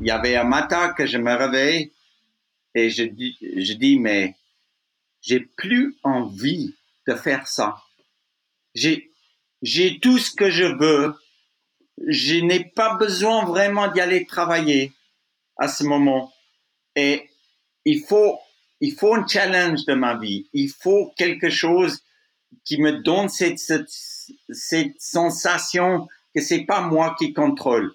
il y avait un matin que je me réveille et je dis, je dis mais j'ai plus envie de faire ça. J'ai, j'ai tout ce que je veux. Je n'ai pas besoin vraiment d'y aller travailler à ce moment. Et il faut, il faut un challenge de ma vie. Il faut quelque chose qui me donne cette, cette, cette sensation que c'est pas moi qui contrôle.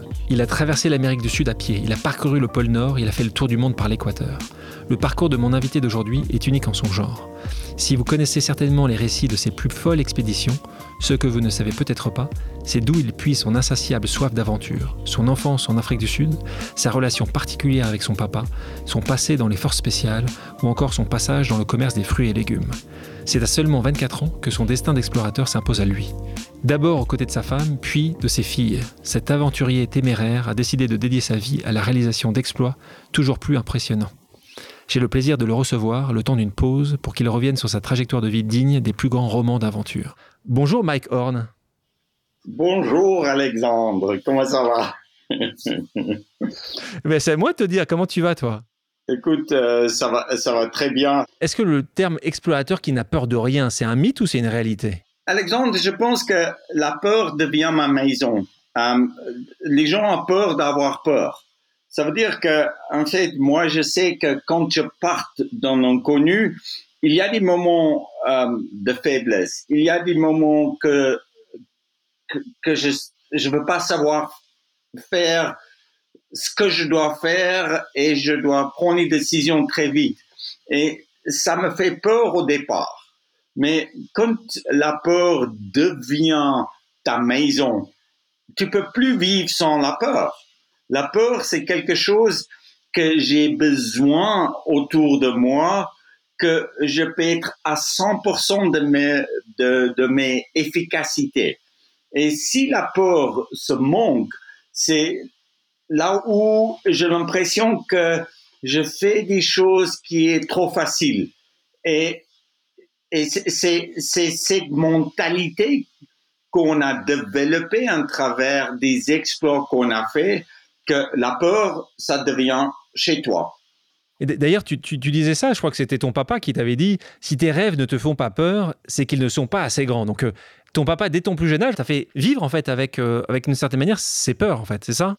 Il a traversé l'Amérique du Sud à pied, il a parcouru le pôle Nord, il a fait le tour du monde par l'équateur. Le parcours de mon invité d'aujourd'hui est unique en son genre. Si vous connaissez certainement les récits de ses plus folles expéditions, ce que vous ne savez peut-être pas, c'est d'où il puise son insatiable soif d'aventure, son enfance en Afrique du Sud, sa relation particulière avec son papa, son passé dans les forces spéciales ou encore son passage dans le commerce des fruits et légumes. C'est à seulement 24 ans que son destin d'explorateur s'impose à lui. D'abord aux côtés de sa femme, puis de ses filles, cet aventurier téméraire a décidé de dédier sa vie à la réalisation d'exploits toujours plus impressionnants. J'ai le plaisir de le recevoir le temps d'une pause pour qu'il revienne sur sa trajectoire de vie digne des plus grands romans d'aventure. Bonjour Mike Horn. Bonjour Alexandre, comment ça va? Mais C'est à moi de te dire, comment tu vas toi? Écoute, euh, ça, va, ça va très bien. Est-ce que le terme explorateur qui n'a peur de rien, c'est un mythe ou c'est une réalité? Alexandre, je pense que la peur devient ma maison. Euh, les gens ont peur d'avoir peur. Ça veut dire que, en fait, moi, je sais que quand je parte dans l'inconnu, il y a des moments euh, de faiblesse. Il y a des moments que que, que je je veux pas savoir faire ce que je dois faire et je dois prendre une décision très vite. Et ça me fait peur au départ. Mais quand la peur devient ta maison, tu peux plus vivre sans la peur. La peur, c'est quelque chose que j'ai besoin autour de moi, que je peux être à 100% de mes, de, de mes efficacités. Et si la peur se manque, c'est là où j'ai l'impression que je fais des choses qui est trop facile. Et et c'est cette mentalité qu'on a développée à travers des exploits qu'on a fait que la peur, ça devient chez toi. D'ailleurs, tu, disais ça, je crois que c'était ton papa qui t'avait dit, si tes rêves ne te font pas peur, c'est qu'ils ne sont pas assez grands. Donc, euh, ton papa, dès ton plus jeune âge, t'a fait vivre, en fait, avec, euh, une certaine manière, ses peurs, en fait, c'est ça?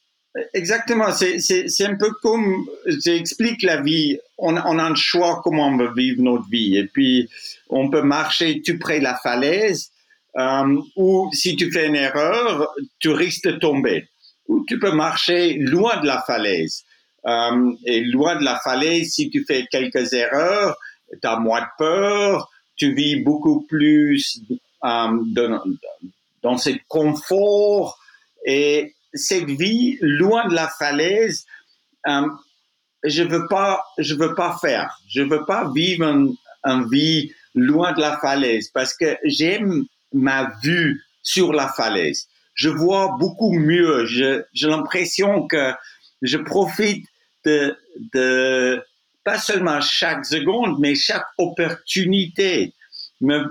Exactement, c'est un peu comme j'explique la vie. On, on, a un choix comment on veut vivre notre vie. Et puis, on peut marcher tout près de la falaise, euh, ou si tu fais une erreur, tu risques de tomber. Ou tu peux marcher loin de la falaise. Euh, et loin de la falaise, si tu fais quelques erreurs, tu as moins de peur, tu vis beaucoup plus euh, dans, ce confort et cette vie loin de la falaise, euh, je veux pas, je veux pas faire. Je veux pas vivre une un vie loin de la falaise parce que j'aime ma vue sur la falaise. Je vois beaucoup mieux. J'ai l'impression que je profite de, de pas seulement chaque seconde, mais chaque opportunité me,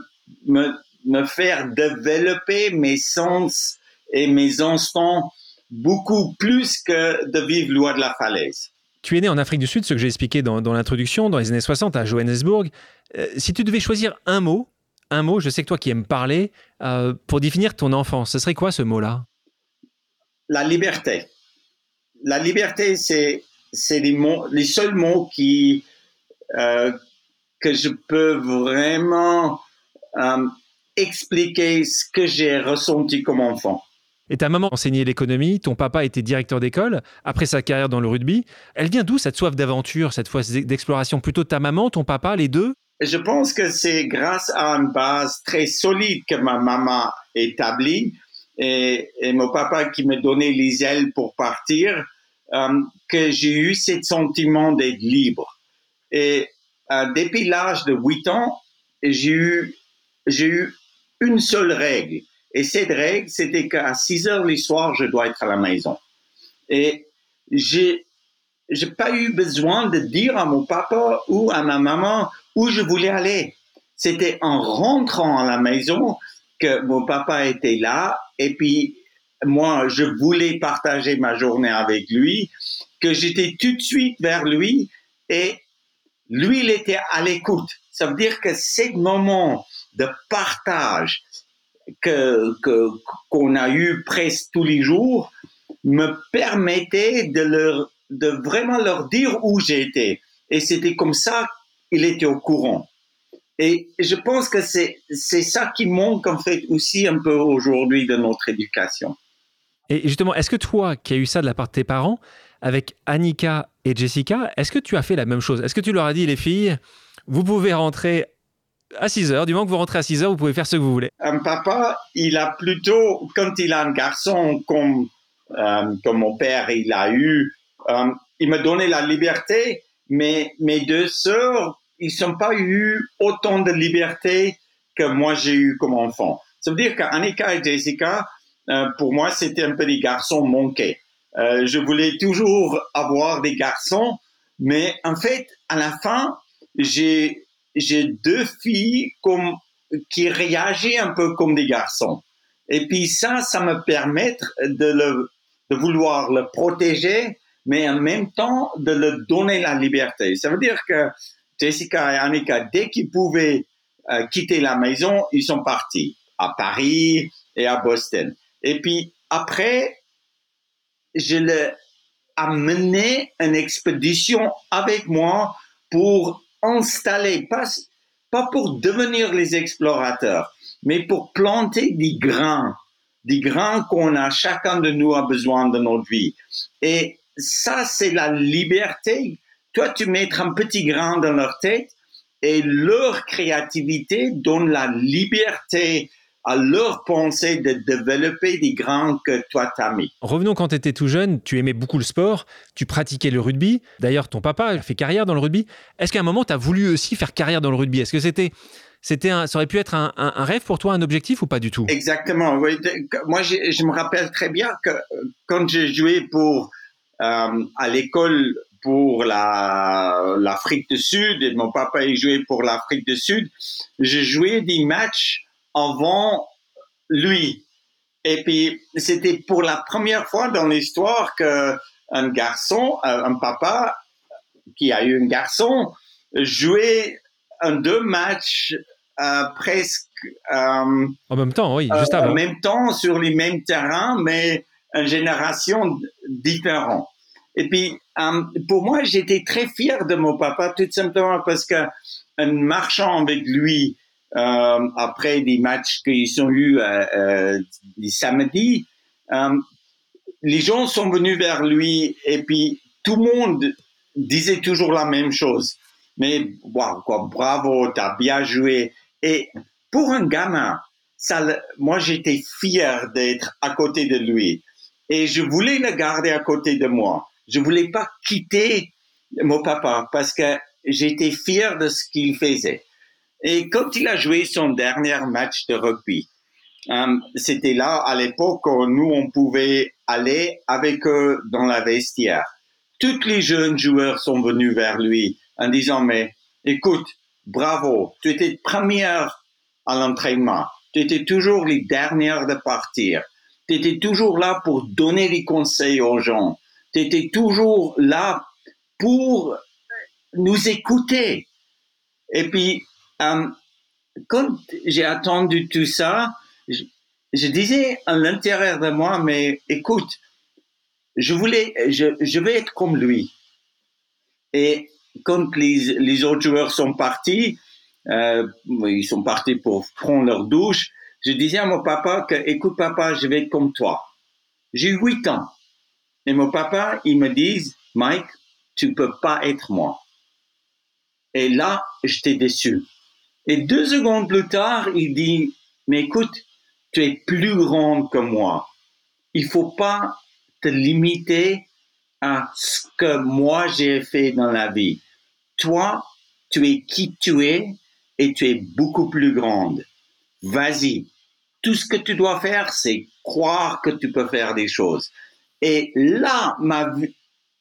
me, me faire développer mes sens et mes instants beaucoup plus que de vivre loin de la falaise. Tu es né en Afrique du Sud, ce que j'ai expliqué dans, dans l'introduction, dans les années 60 à Johannesburg. Euh, si tu devais choisir un mot, un mot, je sais que toi qui aimes parler, euh, pour définir ton enfance, ce serait quoi ce mot-là? La liberté. La liberté, c'est les, mots, les seuls mots qui, euh, que je peux vraiment expliquer ce que j'ai ressenti comme enfant. Et ta maman enseignait l'économie, ton papa était directeur d'école, après sa carrière dans le rugby. Elle vient d'où cette soif d'aventure, cette fois d'exploration? Plutôt ta maman, ton papa, les deux? Je pense que c'est grâce à une base très solide que ma maman établie et, et mon papa qui me donnait les ailes pour partir. Euh, que j'ai eu ce sentiment d'être libre. Et euh, depuis l'âge de 8 ans, j'ai eu, j'ai eu une seule règle. Et cette règle, c'était qu'à 6 heures le soir, je dois être à la maison. Et j'ai, j'ai pas eu besoin de dire à mon papa ou à ma maman où je voulais aller. C'était en rentrant à la maison que mon papa était là et puis moi, je voulais partager ma journée avec lui, que j'étais tout de suite vers lui et lui, il était à l'écoute. Ça veut dire que ce moment de partage que, qu'on a eu presque tous les jours me permettait de leur, de vraiment leur dire où j'étais. Et c'était comme ça qu'il était au courant. Et je pense que c'est, c'est ça qui manque en fait aussi un peu aujourd'hui de notre éducation. Et justement, est-ce que toi, qui as eu ça de la part de tes parents, avec Annika et Jessica, est-ce que tu as fait la même chose? Est-ce que tu leur as dit, les filles, vous pouvez rentrer à 6 heures, du moment que vous rentrez à 6 heures, vous pouvez faire ce que vous voulez? Un papa, il a plutôt, quand il a un garçon comme, euh, comme mon père, il a eu, euh, il m'a donné la liberté, mais mes deux sœurs, ils n'ont pas eu autant de liberté que moi j'ai eu comme enfant. Ça veut dire qu'Annika et Jessica, euh, pour moi, c'était un peu des garçons manqués. Euh, je voulais toujours avoir des garçons, mais en fait, à la fin, j'ai j'ai deux filles qui réagissent un peu comme des garçons. Et puis ça, ça me permet de le de vouloir le protéger, mais en même temps de le donner la liberté. Ça veut dire que Jessica et Annika, dès qu'ils pouvaient euh, quitter la maison, ils sont partis à Paris et à Boston. Et puis après, je l'ai amené une expédition avec moi pour installer, pas, pas pour devenir les explorateurs, mais pour planter des grains, des grains qu'on a, chacun de nous a besoin de notre vie. Et ça, c'est la liberté. Toi, tu mets un petit grain dans leur tête et leur créativité donne la liberté à leur pensée de développer des grains que toi t'as mis. Revenons quand tu étais tout jeune, tu aimais beaucoup le sport, tu pratiquais le rugby. D'ailleurs, ton papa a fait carrière dans le rugby. Est-ce qu'à un moment, tu as voulu aussi faire carrière dans le rugby? Est-ce que c'était c'était ça aurait pu être un, rêve pour toi, un objectif ou pas du tout? Exactement. Moi, je, me rappelle très bien que quand j'ai joué pour euh, à l'école pour la l'Afrique du Sud et mon papa il jouait pour l'Afrique du Sud, j'ai joué des matchs avant lui. Et puis, c'était pour la première fois dans l'histoire que un garçon, euh, un papa qui a eu un garçon, jouait un deux matchs euh, presque euh, en même temps, oui, juste avant. En même temps sur les mêmes terrains, mais une génération différente. Et puis, pour moi, j'étais très fier de mon papa, tout simplement parce que en marchant avec lui euh, après des matchs qu'ils ont eu euh, euh, samedi, euh, les gens sont venus vers lui et puis tout le monde disait toujours la même chose. Mais wow, quoi, bravo, t'as bien joué. Et pour un gamin, ça, moi j'étais fier d'être à côté de lui et je voulais le garder à côté de moi. Je voulais pas quitter mon papa parce que j'étais fier de ce qu'il faisait. Et quand il a joué son dernier match de rugby, euh, c'était là à l'époque où nous on pouvait aller avec eux dans la vestiaire. Tous les jeunes joueurs sont venus vers lui en disant mais écoute, bravo, tu étais première à l'entraînement, tu étais toujours les dernières de partir, tu étais toujours là pour donner des conseils aux gens, tu étais toujours là pour nous écouter. Et puis euh, quand j'ai attendu tout ça, je, disais à l'intérieur de moi, mais écoute, je voulais, je, vais être comme lui. Et quand les, les autres joueurs sont partis, euh, ils sont partis pour prendre leur douche, je disais à mon papa que, écoute papa, je vais être comme toi. J'ai huit ans. Et mon papa, il me dit, Mike, tu peux pas être moi. Et là, j'étais déçu. Et deux secondes plus tard, il dit, mais écoute, tu es plus grande que moi. Il faut pas te limiter à ce que moi j'ai fait dans la vie. Toi, tu es qui tu es et tu es beaucoup plus grande. Vas-y. Tout ce que tu dois faire, c'est croire que tu peux faire des choses. Et là, ma,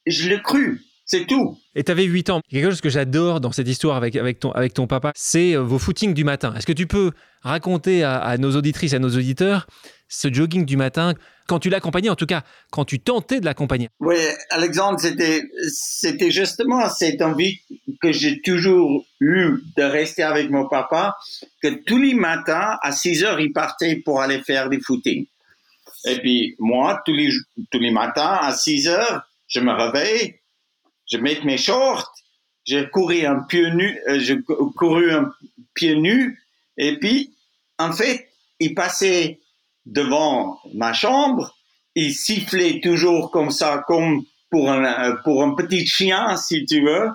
je l'ai cru. C'est tout. Et tu avais 8 ans. Quelque chose que j'adore dans cette histoire avec, avec, ton, avec ton papa, c'est euh, vos footings du matin. Est-ce que tu peux raconter à, nos auditrices, à nos auditeurs, ce jogging du matin, quand tu l'accompagnais, en tout cas, quand tu tentais de l'accompagner? Oui, Alexandre, c'était, c'était justement cette envie que j'ai toujours eu de rester avec mon papa, que tous les matins, à 6 heures, il partait pour aller faire des footings. Et puis, moi, tous les, tous les matins, à 6 heures, je me réveille, je mets mes shorts, j'ai couru un pied nu, euh, j'ai couru un pied nu, et puis, en fait, il passait devant ma chambre, il sifflait toujours comme ça, comme pour un, euh, pour un petit chien, si tu veux.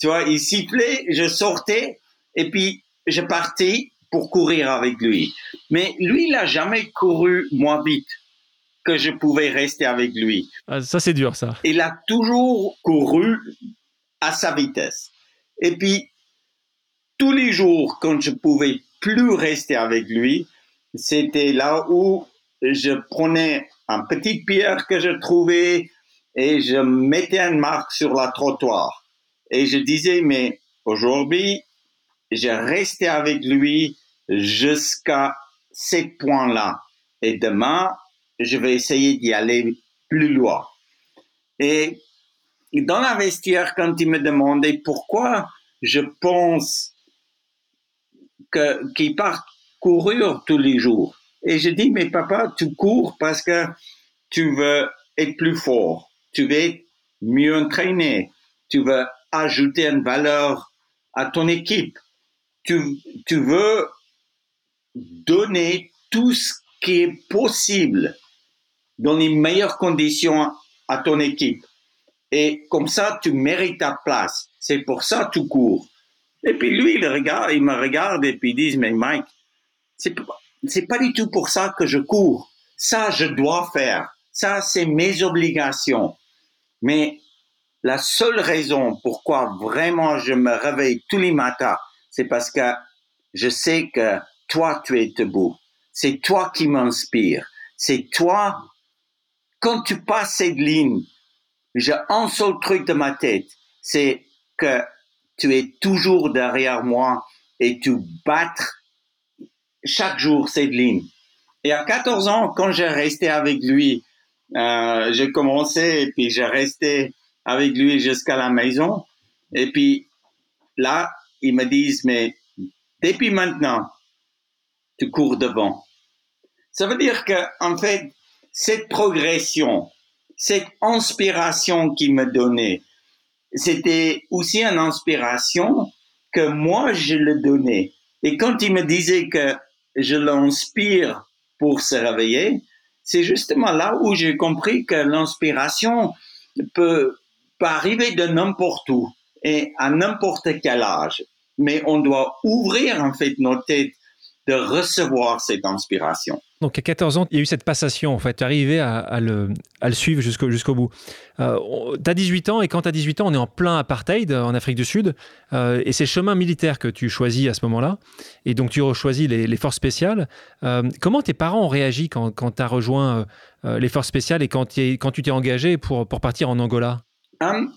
Tu vois, il sifflait, je sortais, et puis je partais pour courir avec lui. Mais lui, il n'a jamais couru moins vite que je pouvais rester avec lui. Ah, ça, c'est dur, ça. Il a toujours couru à sa vitesse. Et puis, tous les jours, quand je pouvais plus rester avec lui, c'était là où je prenais une petite pierre que je trouvais et je mettais une marque sur la trottoir. Et je disais, mais aujourd'hui, j'ai resté avec lui jusqu'à ce point-là. Et demain, je vais essayer d'y aller plus loin. Et dans la vestiaire, quand il me demandait pourquoi je pense que, qu'il part courir tous les jours. Et je dis, mais papa, tu cours parce que tu veux être plus fort, tu veux être mieux entraîné, tu veux ajouter une valeur à ton équipe, tu, tu veux donner tout ce qui est possible dans les meilleures conditions à ton équipe. Et comme ça, tu mérites ta place. C'est pour ça que tu cours. Et puis lui, il, regarde, il me regarde et puis il dit, mais Mike, c'est, c'est pas du tout pour ça que je cours. Ça, je dois faire. Ça, c'est mes obligations. Mais la seule raison pourquoi vraiment je me réveille tous les matins, c'est parce que je sais que toi, tu es debout. C'est toi qui m'inspire. C'est toi quand tu passes cette ligne, j'ai un seul truc de ma tête, c'est que tu es toujours derrière moi et tu battes chaque jour cette ligne. Et à 14 ans, quand j'ai resté avec lui, euh, j'ai commencé et puis j'ai resté avec lui jusqu'à la maison. Et puis là, ils me disent, mais depuis maintenant, tu cours devant. Ça veut dire que, en fait, cette progression, cette inspiration qu'il me donnait, c'était aussi une inspiration que moi je le donnais. Et quand il me disait que je l'inspire pour se réveiller, c'est justement là où j'ai compris que l'inspiration peut, peut arriver de n'importe où et à n'importe quel âge. Mais on doit ouvrir en fait nos têtes de recevoir cette inspiration. Donc à 14 ans, il y a eu cette passation, en fait, arriver à, à, le, à le, suivre jusqu'au jusqu'au bout. Euh, tu as 18 ans et quand tu as 18 ans, on est en plein apartheid euh, en Afrique du Sud euh, et c'est chemin militaire que tu choisis à ce moment-là et donc tu choisis les, les forces spéciales. Euh, comment tes parents ont réagi quand, quand tu as rejoint les forces spéciales et quand, quand tu t'es engagé pour, pour partir en Angola? Um,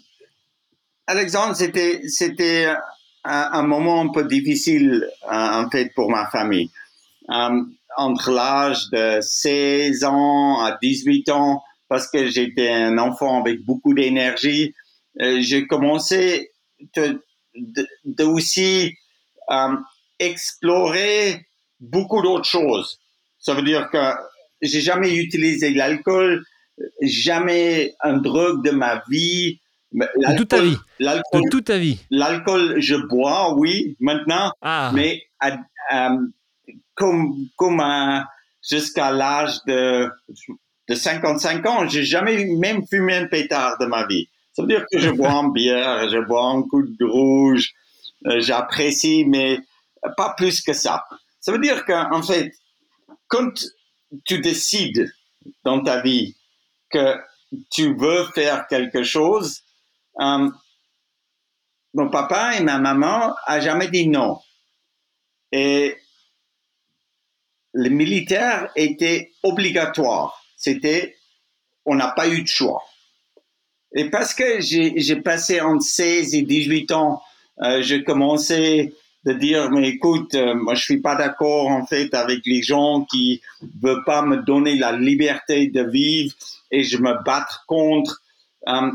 Alexandre, c'était, un, moment un peu difficile en fait pour ma famille. Um, entre l'âge de 16 ans à 18 ans, parce que j'étais un enfant avec beaucoup d'énergie, euh, j'ai commencé de, de, aussi euh, explorer beaucoup d'autres choses. Ça veut dire que j'ai jamais utilisé l'alcool, jamais un drogue de ma vie. De toute ta vie. De toute ta vie. L'alcool, je bois, oui, maintenant, ah. mais euh, comme, comme jusqu'à l'âge de, de 55 ans, j'ai jamais même fumé un pétard de ma vie. Ça veut dire que je bois une bière, je bois un coup de rouge, euh, j'apprécie, mais pas plus que ça. Ça veut dire qu'en fait, quand tu décides dans ta vie que tu veux faire quelque chose, euh, mon papa et ma maman a jamais dit non. Et le militaire était obligatoire. C'était, on n'a pas eu de choix. Et parce que j'ai passé entre 16 et 18 ans, euh, j'ai commencé de dire, mais écoute, euh, moi je suis pas d'accord en fait avec les gens qui veulent pas me donner la liberté de vivre et je me battre contre. Euh,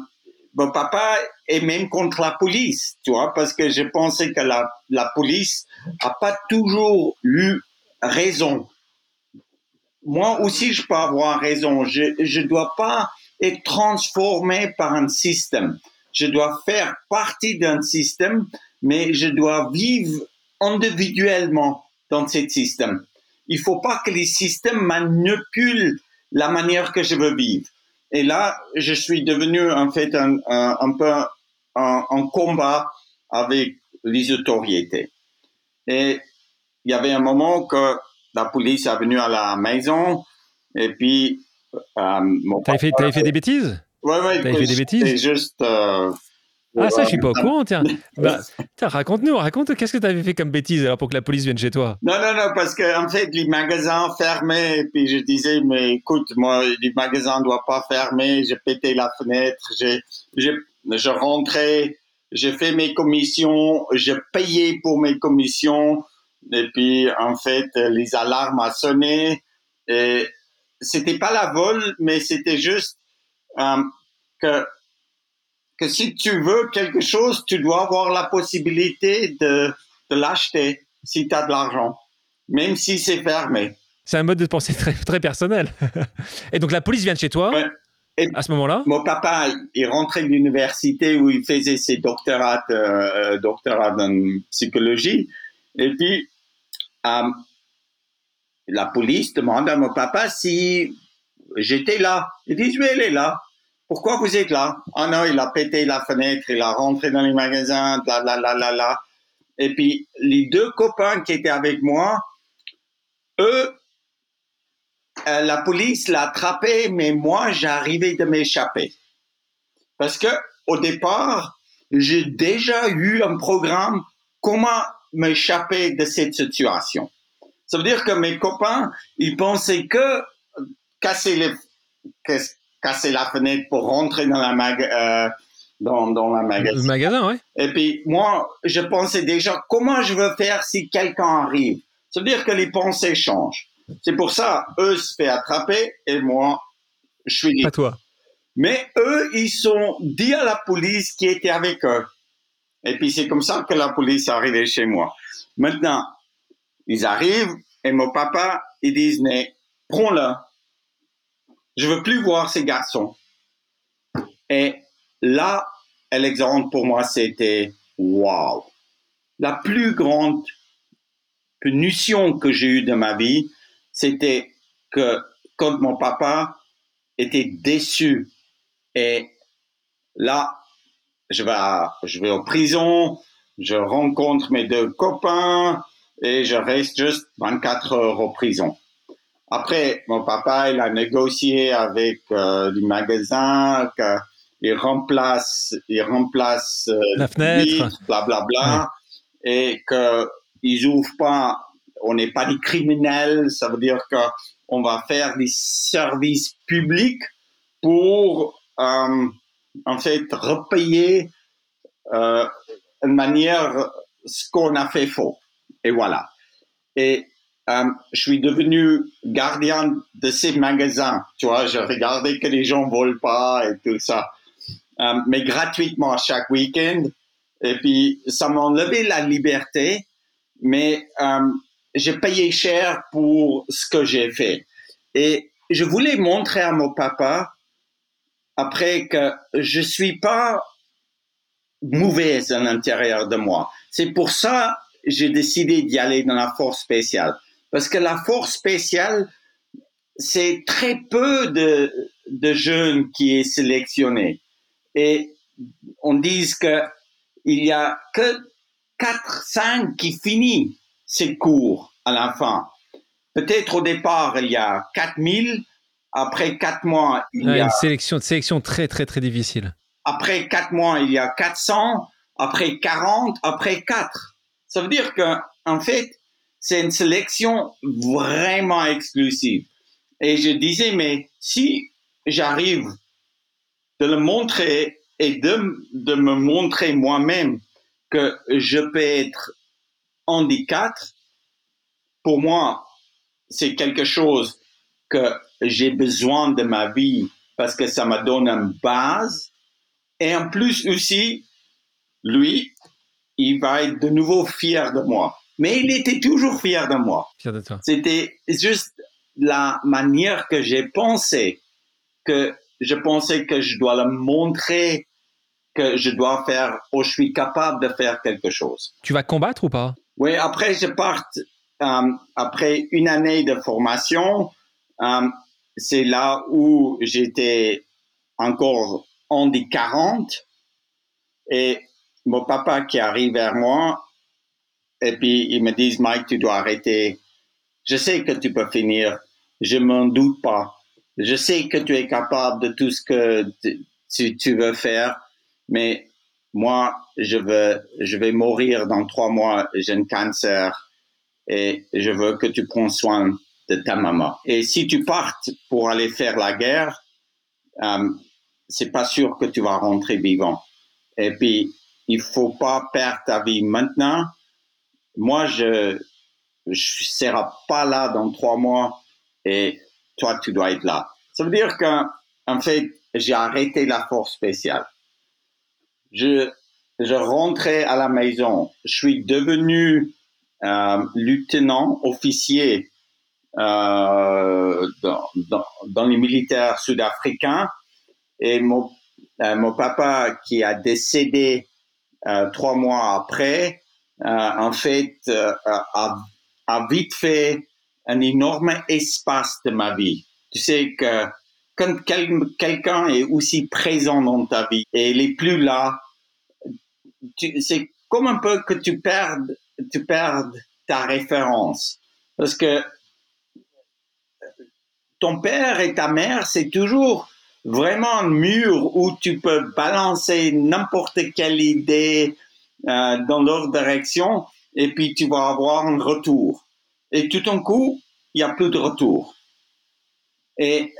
mon papa est même contre la police, tu vois, parce que je pensais que la, la police a pas toujours eu raison. Moi aussi, je peux avoir raison. Je je dois pas être transformé par un système. Je dois faire partie d'un système, mais je dois vivre individuellement dans ce système. Il faut pas que les systèmes manipulent la manière que je veux vivre. Et là, je suis devenu en fait un, un, peu en, combat avec les autorités. Et il y avait un moment que la police est venue à la maison et puis... Euh, T'avais fait, fait des bêtises? Ouais, ouais. T'avais fait des bêtises? juste... Euh, ah, ça, je suis pas au courant, tiens. Bah, raconte-nous, raconte, qu'est-ce que tu avais fait comme bêtise alors pour que la police vienne chez toi? Non, non, non, parce qu'en en fait, les magasins fermaient, et puis je disais, mais écoute, moi, les magasins ne doivent pas fermer, j'ai pété la fenêtre, j'ai, je rentrais, j'ai fait mes commissions, j'ai payé pour mes commissions, et puis, en fait, les alarmes ont sonné, et c'était pas la vol, mais c'était juste euh, que que si tu veux quelque chose, tu dois avoir la possibilité de, de l'acheter si tu as de l'argent, même si c'est fermé. C'est un mode de pensée très, très personnel. Et donc la police vient de chez toi Et à ce moment-là? Mon papa est rentré de l'université où il faisait ses doctorats, euh, doctorats en psychologie. Et puis, euh, la police demande à mon papa si j'étais là. Il dit, oui, elle est là pourquoi vous êtes là? Ah non, il a pété la fenêtre, il a rentré dans les magasins, la la la la la. Et puis les deux copains qui étaient avec moi, eux, euh, la police l'a attrapé, mais moi j'arrivais de m'échapper parce que au départ, j'ai déjà eu un programme comment m'échapper de cette situation. Ça veut dire que mes copains, ils pensaient que casser les casser la fenêtre pour rentrer dans la mag euh, dans, dans la magasin. Le magasin, ouais. Et puis moi, je pensais déjà comment je veux faire si quelqu'un arrive? Ça veut dire que les pensées changent. C'est pour ça, eux se fait attraper et moi, je suis libre. Pas toi. Mais eux, ils sont dit à la police qui était avec eux. Et puis c'est comme ça que la police est arrivée chez moi. Maintenant, ils arrivent et mon papa, ils disent, mais prends-le, je veux plus voir ces garçons. Et là, Alexandre, pour moi, c'était wow. La plus grande punition que j'ai eue de ma vie, c'était que quand mon papa était déçu et là, je vais, je vais en prison, je rencontre mes deux copains et je reste juste 24 heures en prison. Après, mon papa, il a négocié avec euh, du magasin qu'il remplace, il remplace euh, la fenêtre, blablabla, bla, et qu'ils ouvrent pas. On n'est pas des criminels, ça veut dire qu'on va faire des services publics pour euh, en fait repayer euh, une manière ce qu'on a fait faux. Et voilà. Et euh, je suis devenu gardien de ces magasins. Tu vois, je regardais que les gens volent pas et tout ça, euh, mais gratuitement chaque week-end. Et puis ça m'a enlevé la liberté, mais euh, j'ai payé cher pour ce que j'ai fait. Et je voulais montrer à mon papa après que je suis pas mauvaise à l'intérieur de moi. C'est pour ça j'ai décidé d'y aller dans la force spéciale. Parce que la force spéciale, c'est très peu de, de jeunes qui est sélectionné. Et on dit que il y a que 4, 5 qui finissent ces cours à la fin. Peut-être au départ, il y a 4000, Après quatre mois, il y a une sélection, sélection très, très, très difficile. Après quatre mois, il y a 400. Après 40, après 4. Ça veut dire que, en fait, c'est une sélection vraiment exclusive. Et je disais, mais si j'arrive de le montrer et de, de me montrer moi-même que je peux être handicap, pour moi, c'est quelque chose que j'ai besoin de ma vie parce que ça me donne une base. Et en plus aussi, lui, il va être de nouveau fier de moi. Mais il était toujours fier de moi. Fier de toi. C'était juste la manière que j'ai pensé, que je pensais que je dois le montrer, que je dois faire, ou je suis capable de faire quelque chose. Tu vas combattre ou pas? Oui, après je parte, euh, après une année de formation, euh, c'est là où j'étais encore en des 40 et mon papa qui arrive vers moi et puis ils me disent Mike tu dois arrêter. Je sais que tu peux finir. Je m'en doute pas. Je sais que tu es capable de tout ce que tu, veux faire. Mais moi je veux je vais mourir dans trois mois. J'ai un cancer. Et je veux que tu prends soin de ta maman. Et si tu partes pour aller faire la guerre euh, c'est pas sûr que tu vas rentrer vivant. Et puis il faut pas perdre ta vie maintenant. Moi, je je serai pas là dans trois mois et toi, tu dois être là. Ça veut dire qu'en fait, j'ai arrêté la force spéciale. Je, je rentrais à la maison. Je suis devenu euh, lieutenant officier euh, dans, dans, dans, les militaires sud-africains et mon, euh, mon papa qui a décédé euh, trois mois après, en fait, euh, a, a, vite fait un énorme espace de ma vie. Tu sais que quand quelqu'un est aussi présent dans ta vie et il est plus là, c'est comme un peu que tu perdes, tu perds ta référence. Parce que ton père et ta mère, c'est toujours vraiment un mur où tu peux balancer n'importe quelle idée euh, dans leur direction et puis tu vas avoir un retour. Et tout d'un coup, il n'y a plus de retour. Et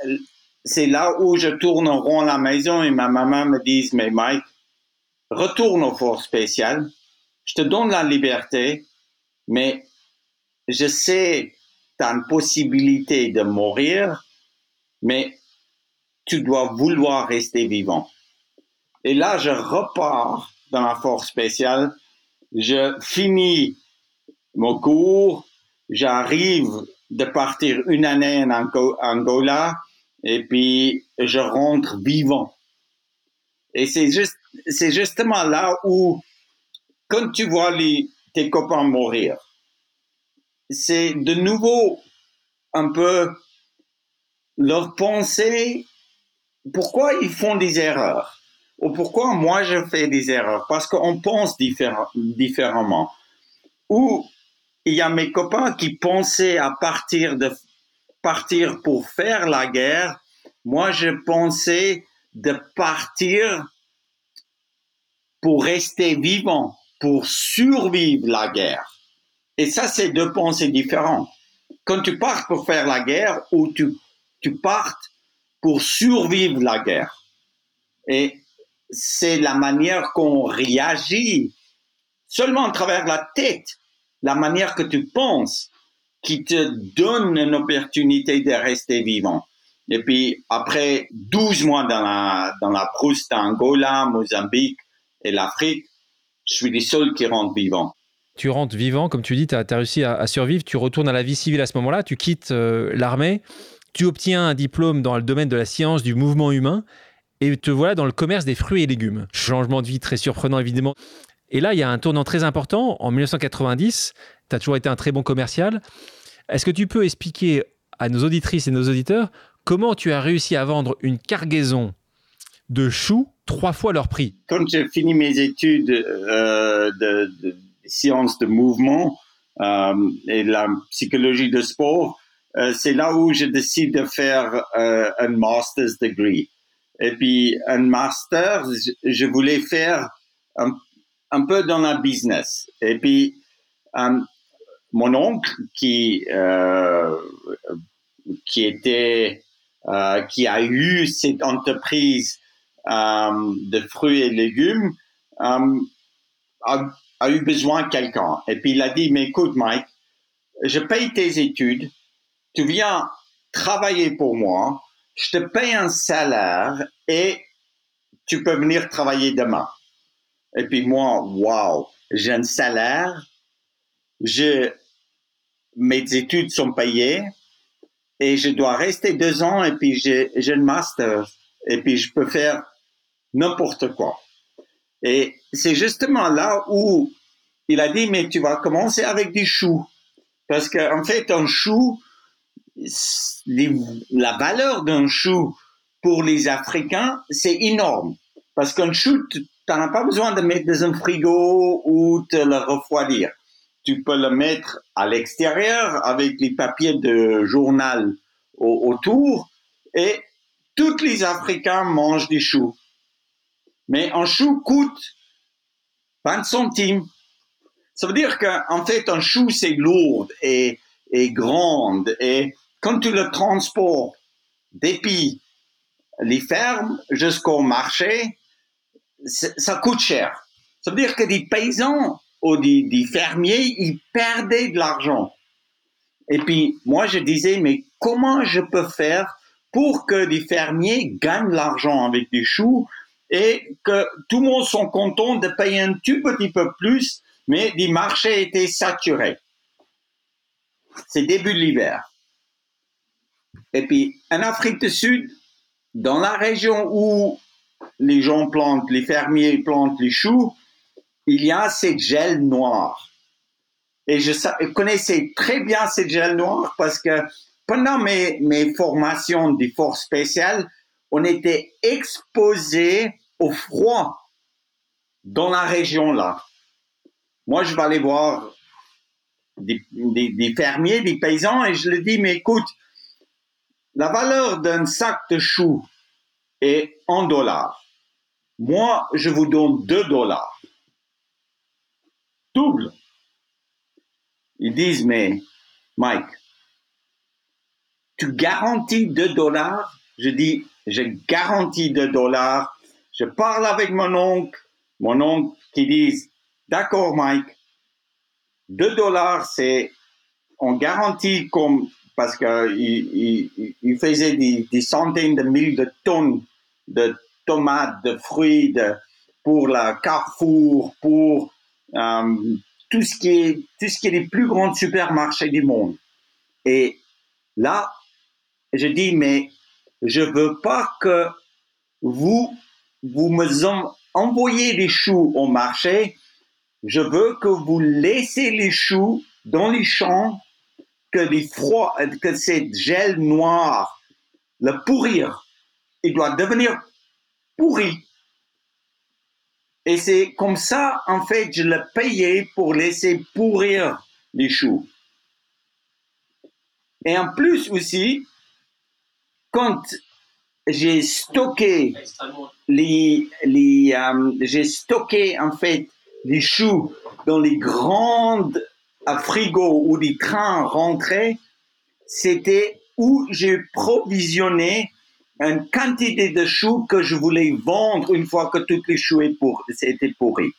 c'est là où je tourne en rond la maison et ma maman me dit, mais Mike, retourne aux forces spéciales, je te donne la liberté, mais je sais, tu as une possibilité de mourir, mais tu dois vouloir rester vivant. Et là, je repars dans la force spéciale, je finis mon cours, j'arrive de partir une année en Angola, et puis je rentre vivant. Et c'est juste, c'est justement là où, quand tu vois tes copains mourir, c'est de nouveau un peu leur pensée pourquoi ils font des erreurs? Ou pourquoi moi je fais des erreurs? Parce qu'on pense différemment. Ou il y a mes copains qui pensaient à partir de partir pour faire la guerre. Moi, je pensais de partir pour rester vivant, pour survivre la guerre. Et ça, c'est deux pensées différentes. Quand tu pars pour faire la guerre ou tu, tu partes pour survivre la guerre. Et c'est la manière qu'on réagit seulement à travers la tête, la manière que tu penses qui te donne une opportunité de rester vivant. Et puis après 12 mois dans la, dans la brousse d'Angola, Mozambique et l'Afrique, je suis le seul qui rentre vivant. Tu rentres vivant, comme tu dis, tu as, réussi à, survivre, tu retournes à la vie civile à ce moment-là, tu quittes euh, l'armée. Tu obtiens un diplôme dans le domaine de la science du mouvement humain et te voilà dans le commerce des fruits et légumes. Changement de vie très surprenant évidemment. Et là, il y a un tournant très important. En 1990, tu as toujours été un très bon commercial. Est-ce que tu peux expliquer à nos auditrices et nos auditeurs comment tu as réussi à vendre une cargaison de choux trois fois leur prix? Quand j'ai fini mes études euh, de, sciences de mouvement euh, et la psychologie de sport, euh, c'est là où je décide de faire euh, un master's degree. Et puis, un master, je voulais faire un, peu dans la business. Et puis, mon oncle qui, euh, qui était, euh, qui a eu cette entreprise euh, de fruits et légumes, a, a eu besoin de quelqu'un. Et puis, il a dit, mais écoute, Mike, je paye tes études, tu viens travailler pour moi, je te paye un salaire et tu peux venir travailler demain. Et puis moi, wow, j'ai un salaire, je, mes études sont payées et je dois rester deux ans et puis j'ai, j'ai master et puis je peux faire n'importe quoi. Et c'est justement là où il a dit, mais tu vas commencer avec des choux. Parce qu'en en fait, un chou, la valeur d'un chou pour les Africains, c'est énorme. Parce qu'un chou, tu as pas besoin de mettre dans un frigo ou de le refroidir. Tu peux le mettre à l'extérieur avec les papiers de journal autour et tous les Africains mangent des choux. Mais un chou coûte 20 centimes. Ça veut dire qu'en fait, un chou, c'est lourd et, et grande. Et quand tu le transportes depuis les fermes jusqu'au marché, ça coûte cher. Ça veut dire que des paysans ou des, des fermiers, ils perdaient de l'argent. Et puis, moi, je disais, mais comment je peux faire pour que les fermiers gagnent l'argent avec des choux et que tout le monde soit content de payer un tout petit peu plus, mais les marchés étaient saturés? C'est début de l'hiver. Et puis, en Afrique du Sud, dans la région où les gens plantent, les fermiers plantent les choux, il y a cette gel noire. Et je, connaissais très bien cette gel noire parce que pendant mes, formations des forces spéciales, on était exposé au froid dans la région là. Moi, je vais aller voir des fermiers, des paysans et je leur dis, mais écoute, la valeur d'un sac de choux est en dollars. Moi, je vous donne 2 dollars. Double. Ils disent, mais Mike, tu garantis 2 dollars? Je dis, je garantis 2 dollars. Je parle avec mon oncle, mon oncle qui dit, d'accord Mike, 2 dollars, c'est, on garantit comme parce qu'il il, il faisait des, centaines de milliers de tonnes de tomates, de fruits, pour la Carrefour, pour euh, tout ce qui est les plus grands supermarchés du monde. Et là, je dis mais je veux pas que vous vous me envoyez les choux au marché. Je veux que vous laissez les choux dans les champs que les froids, que cette gel noir, le pourrir, il doit devenir pourri. Et c'est comme ça, en fait, je le payais pour laisser pourrir les choux. Et en plus aussi, quand j'ai stocké les, les euh, j'ai stocké en fait les choux dans les grandes à frigo où des trains rentraient, c'était où j'ai provisionné une quantité de choux que je voulais vendre une fois que toutes les choux étaient pourris.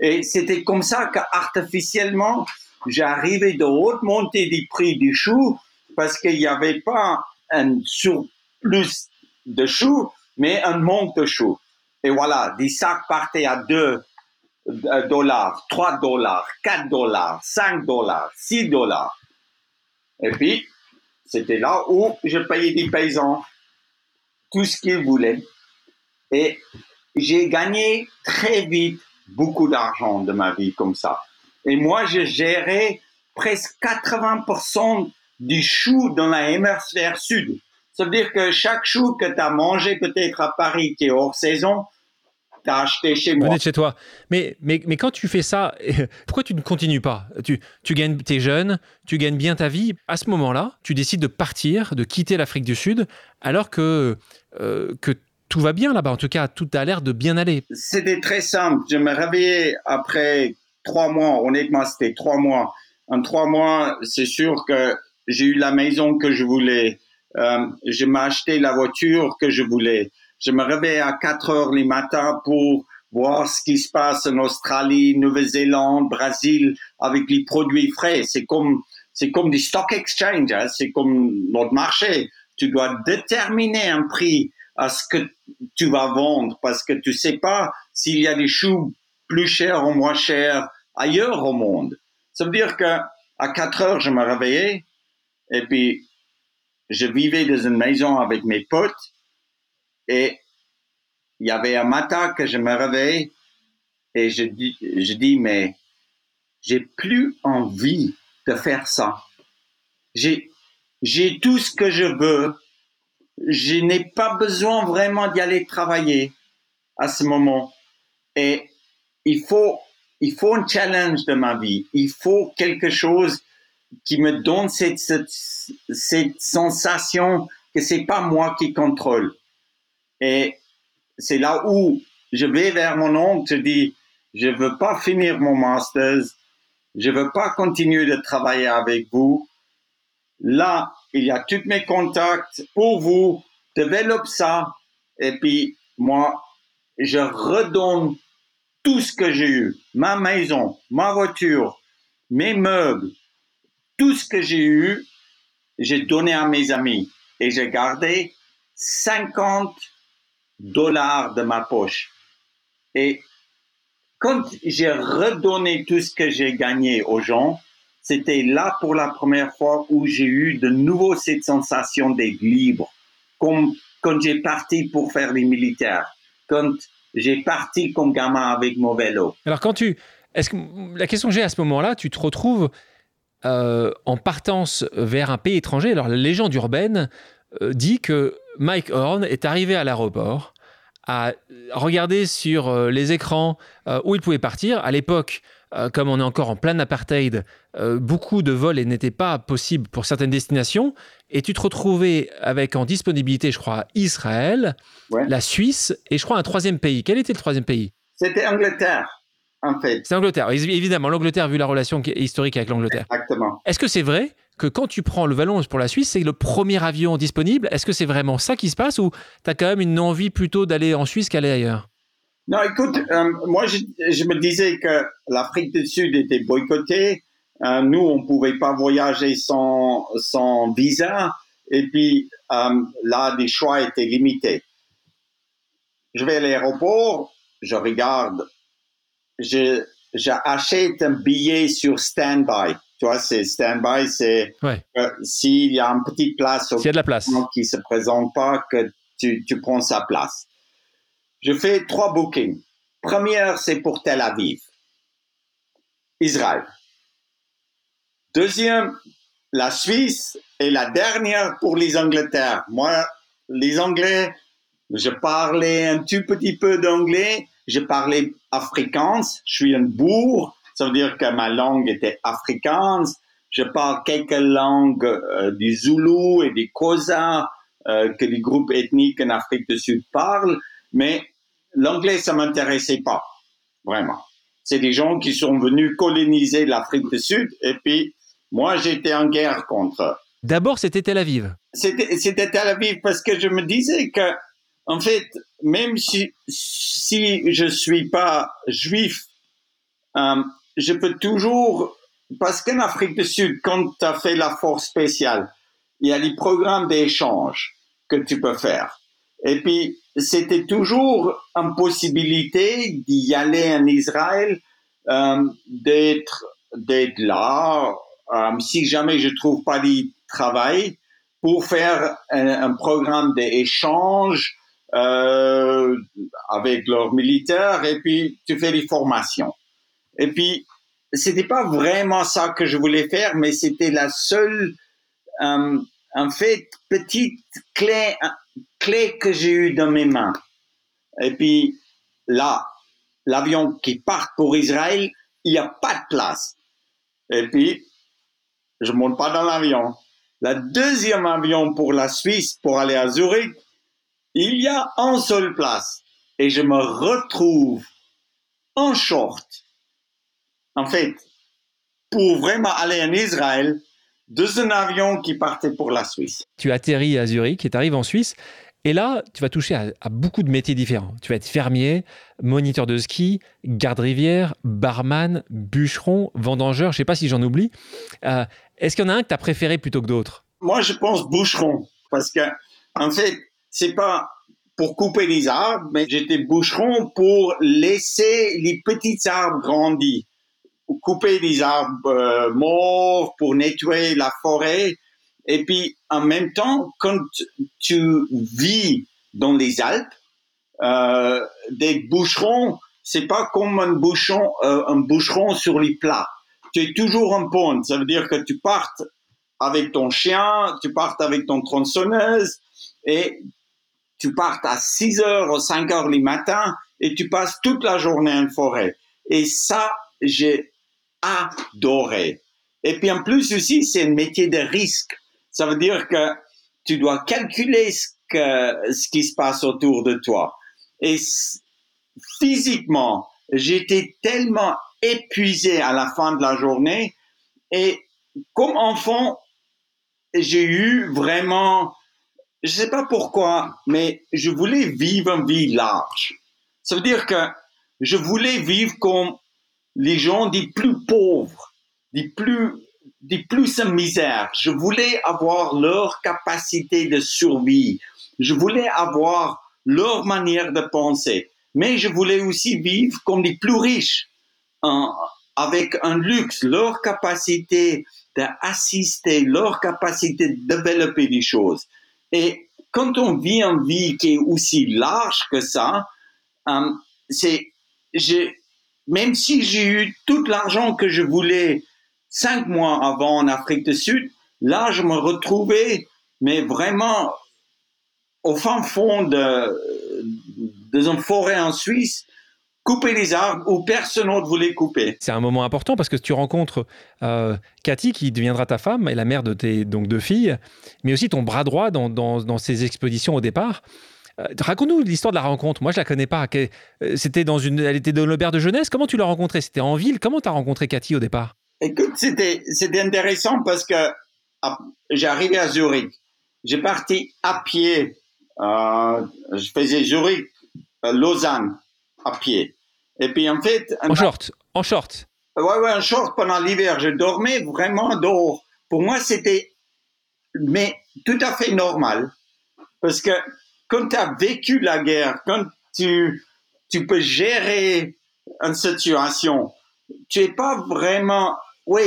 Et c'était comme ça qu'artificiellement, j'arrivais de haute montée des prix des choux parce qu'il n'y avait pas un surplus de choux, mais un manque de choux. Et voilà, des sacs partaient à deux dollars, 3 dollars, 4 dollars, 5 dollars, 6 dollars. Et puis, c'était là où je payais des paysans tout ce qu'ils voulaient. Et j'ai gagné très vite beaucoup d'argent de ma vie comme ça. Et moi, je gérais presque 80% du chou dans la hémisphère sud. Ça veut dire que chaque chou que tu as mangé peut-être à Paris qui est hors saison, acheté chez moi. Venez de chez toi. Mais, mais, mais quand tu fais ça, pourquoi tu ne continues pas? Tu, tu gagnes, es jeune, tu gagnes bien ta vie. À ce moment-là, tu décides de partir, de quitter l'Afrique du Sud, alors que, euh, que tout va bien là-bas. En tout cas, tout a l'air de bien aller. C'était très simple. Je me réveillais après trois mois. Honnêtement, c'était trois mois. En trois mois, c'est sûr que j'ai eu la maison que je voulais. Euh, je m'ai acheté la voiture que je voulais. Je me réveille à 4 heures les matins pour voir ce qui se passe en Australie, Nouvelle-Zélande, Brésil avec les produits frais. C'est comme c'est comme des stock exchange, hein. c'est comme notre marché. Tu dois déterminer un prix à ce que tu vas vendre parce que tu sais pas s'il y a des choux plus chers ou moins chers ailleurs au monde. Ça veut dire que à 4 heures, je me réveillais et puis je vivais dans une maison avec mes potes et il y avait un matin que je me réveille et je dis, je dis mais j'ai plus envie de faire ça. J'ai, j'ai tout ce que je veux. Je n'ai pas besoin vraiment d'y aller travailler à ce moment. Et il faut, il faut un challenge de ma vie. Il faut quelque chose qui me donne cette, cette, cette sensation que c'est pas moi qui contrôle. Et c'est là où je vais vers mon oncle, je dis, je veux pas finir mon master, je veux pas continuer de travailler avec vous. Là, il y a tous mes contacts pour vous, développe ça, et puis moi, je redonne tout ce que j'ai eu, ma maison, ma voiture, mes meubles, tout ce que j'ai eu, j'ai donné à mes amis. Et j'ai gardé 50 dollars de ma poche. Et quand j'ai redonné tout ce que j'ai gagné aux gens, c'était là pour la première fois où j'ai eu de nouveau cette sensation d'être libre, comme quand j'ai parti pour faire les militaires, quand j'ai parti comme gamin avec mon vélo. Alors quand tu, est-ce que la question que j'ai à ce moment-là, tu te retrouves euh, en partance vers un pays étranger. Alors la légende urbaine euh, dit que Mike Horn est arrivé à l'aéroport, a regardé sur euh, les écrans euh, où il pouvait partir. À l'époque, euh, comme on est encore en plein apartheid, beaucoup de vols n'étaient pas possibles pour certaines destinations. Et tu te retrouvais avec en disponibilité, je crois, Israël, la Suisse et je crois un troisième pays. Quel était le troisième pays? C'était Angleterre. En fait. C'est Angleterre, évidemment. L'Angleterre, vu la relation historique avec l'Angleterre. Exactement. Est-ce que c'est vrai? Que quand tu prends le Vallon pour la Suisse, c'est le premier avion disponible. Est-ce que c'est vraiment ça qui se passe ou tu as quand même une envie plutôt d'aller en Suisse qu'aller ailleurs? Non, écoute, euh, moi je, me disais que l'Afrique du Sud était boycottée. Euh, nous, on ne pouvait pas voyager sans, sans visa. Et puis euh, là, les choix étaient limités. Je vais à l'aéroport, je regarde, j'achète un billet sur standby tu vois, c'est stand-by, c'est s'il y a une petite place, s'il y a de la place qui se présente pas, que tu, tu prends sa place. Je fais trois bookings. Première, c'est pour Tel Aviv, Israël. Deuxième, la Suisse. Et la dernière pour les Angleterres. Moi, les Anglais, je parlais un tout petit peu d'anglais. Je parlais afrikaans. Je suis un bourg. Ça veut dire que ma langue était afrikaans. Je parle quelques langues euh, du Zoulou et du Kosa euh, que les groupes ethniques en Afrique du Sud parlent, mais l'anglais, ça m'intéressait pas, vraiment. C'est des gens qui sont venus coloniser l'Afrique du Sud et puis moi, j'étais en guerre contre eux. D'abord, c'était Tel Aviv. C'était Tel Aviv parce que je me disais que, en fait, même si, si je suis pas juif, euh, je peux toujours, parce qu'en Afrique du Sud, quand tu as fait la force spéciale, il y a les programmes d'échange que tu peux faire. Et puis, c'était toujours une possibilité d'y aller en Israël, euh, d'être, d'être là, euh, si jamais je trouve pas de travail, pour faire un, programme d'échange euh, avec leurs militaires, et puis tu fais des formations. Et puis, c'était pas vraiment ça que je voulais faire, mais c'était la seule, euh, en fait, petite clé, clé que j'ai eue dans mes mains. Et puis, là, l'avion qui part pour Israël, il n'y a pas de place. Et puis, je monte pas dans l'avion. La deuxième avion pour la Suisse, pour aller à Zurich, il y a un seul place. Et je me retrouve en short. En fait, pour vraiment aller en Israël, dans un avion qui partait pour la Suisse. Tu atterris à Zurich et tu arrives en Suisse. Et là, tu vas toucher à, beaucoup de métiers différents. Tu vas être fermier, moniteur de ski, garde-rivière, barman, bûcheron, vendangeur, je ne sais pas si j'en oublie. Euh, est-ce qu'il y en a un que tu as préféré plutôt que d'autres? Moi, je pense bûcheron. Parce que, en fait, c'est pas pour couper les arbres, mais j'étais bûcheron pour laisser les petits arbres grandir. Couper les arbres euh, morts, pour nettoyer la forêt. Et puis, en même temps, quand tu vis dans les Alpes, euh, des boucherons, c'est pas comme un bouchon, euh, un boucheron sur les plats. Tu es toujours en pente. Ça veut dire que tu partes avec ton chien, tu partes avec ton tronçonneuse et tu partes à 6 heures ou 5 heures le matin et tu passes toute la journée en forêt. Et ça, j'ai adoré. Et puis en plus aussi, c'est un métier de risque. Ça veut dire que tu dois calculer ce, que, ce qui se passe autour de toi. Et physiquement, j'étais tellement épuisé à la fin de la journée. Et comme enfant, j'ai eu vraiment, je sais pas pourquoi, mais je voulais vivre une vie large. Ça veut dire que je voulais vivre comme les gens des plus pauvres, des plus des plus en misère. Je voulais avoir leur capacité de survie. Je voulais avoir leur manière de penser. Mais je voulais aussi vivre comme les plus riches, avec un luxe, leur capacité d'assister, leur capacité de développer des choses. Et quand on vit une vie qui est aussi large que ça, euh, c'est, même si j'ai eu tout l'argent que je voulais cinq mois avant en Afrique du Sud, là, je me retrouvais, mais vraiment au fin fond de, une forêt en Suisse, couper les arbres où personne d'autre voulait couper. C'est un moment important parce que tu rencontres euh, Cathy qui deviendra ta femme et la mère de tes donc deux filles, mais aussi ton bras droit dans, dans, ces expéditions au départ. Euh, raconte-nous l'histoire de la rencontre. Moi, je la connais pas. Euh, c'était dans une, elle était dans l'auberge de jeunesse. Comment tu l'as rencontrée? C'était en ville. Comment tu as rencontré Cathy au départ? Écoute, c'était, c'était intéressant parce que ah, j'arrivais à Zurich. J'ai parti à pied. Euh, je faisais Zurich, Lausanne, à pied. Et puis en fait... En short, en short. Ouais, ouais, en short pendant l'hiver. Je dormais vraiment dehors. Pour moi, c'était mais tout à fait normal. Parce que quand tu as vécu la guerre, quand tu, tu peux gérer une situation, tu es pas vraiment oui,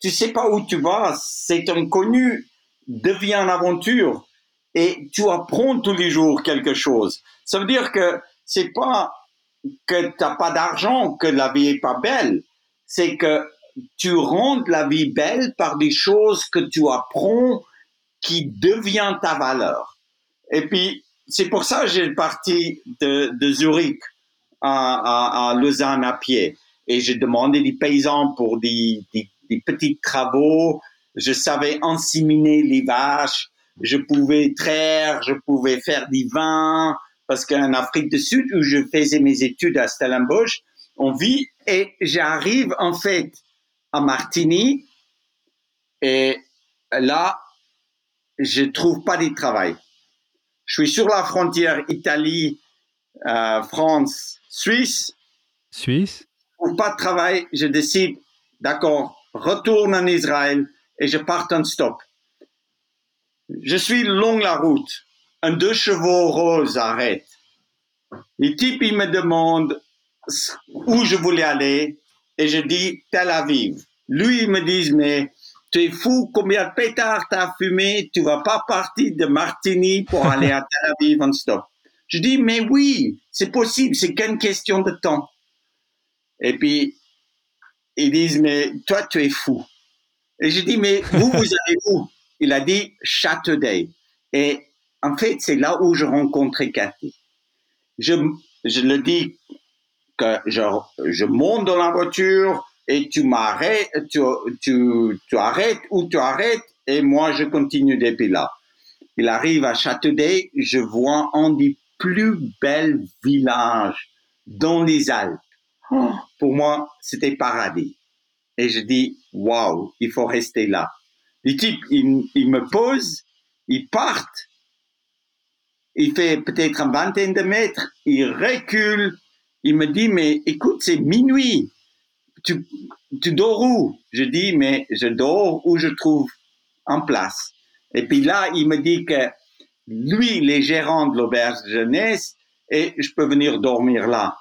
tu sais pas où tu vas, c'est inconnu, devient une aventure et tu apprends tous les jours quelque chose. Ça veut dire que c'est pas que tu n'as pas d'argent que la vie est pas belle, c'est que tu rends la vie belle par des choses que tu apprends qui devient ta valeur. Et puis, c'est pour ça que j'ai parti de, de Zurich à, à, à Lausanne à pied et j'ai demandé des paysans pour des, des, des, petits travaux. Je savais ensiminer les vaches, je pouvais traire, je pouvais faire du vin, parce qu'en Afrique du Sud, où je faisais mes études à Stellenbosch, on vit et j'arrive en fait à Martigny et là, je trouve pas de travail. Je suis sur la frontière Italie, euh, France, Suisse. Suisse ou pas de travail, je décide, d'accord, retourne en Israël et je pars en stop. Je suis long la route. Un deux chevaux rose arrête. Les types, ils me demandent où je voulais aller et je dis Tel Aviv. Lui, il me dit, mais tu es fou, combien de pétards t'as fumé, tu vas pas partir de Martigny pour aller à Tel Aviv en stop. Je dis, mais oui, c'est possible, c'est qu'une question de temps. Et puis, ils disent, mais toi, tu es fou. Et je dis, mais vous, vous allez où? Il a dit Châteaudet. Et en fait, c'est là où je rencontrais Cathy. Je, je le dis que je, je monte dans la voiture et tu m'arrêtes, tu, tu, tu arrêtes ou tu arrêtes et moi je continue depuis là. Il arrive à Châteaudet, je vois un des plus bels villages dans les Alpes. Oh, pour moi, c'était paradis. Et je dis, waouh, il faut rester là. Les types, ils, me posent, ils partent, il fait peut-être une vingtaine de mètres, il recule, il me dit, mais écoute, c'est minuit, tu, tu dors où? Je dis, mais je dors où je trouve en place. Et puis là, il me dit que lui, les gérants de l'auberge de jeunesse, et je peux venir dormir là.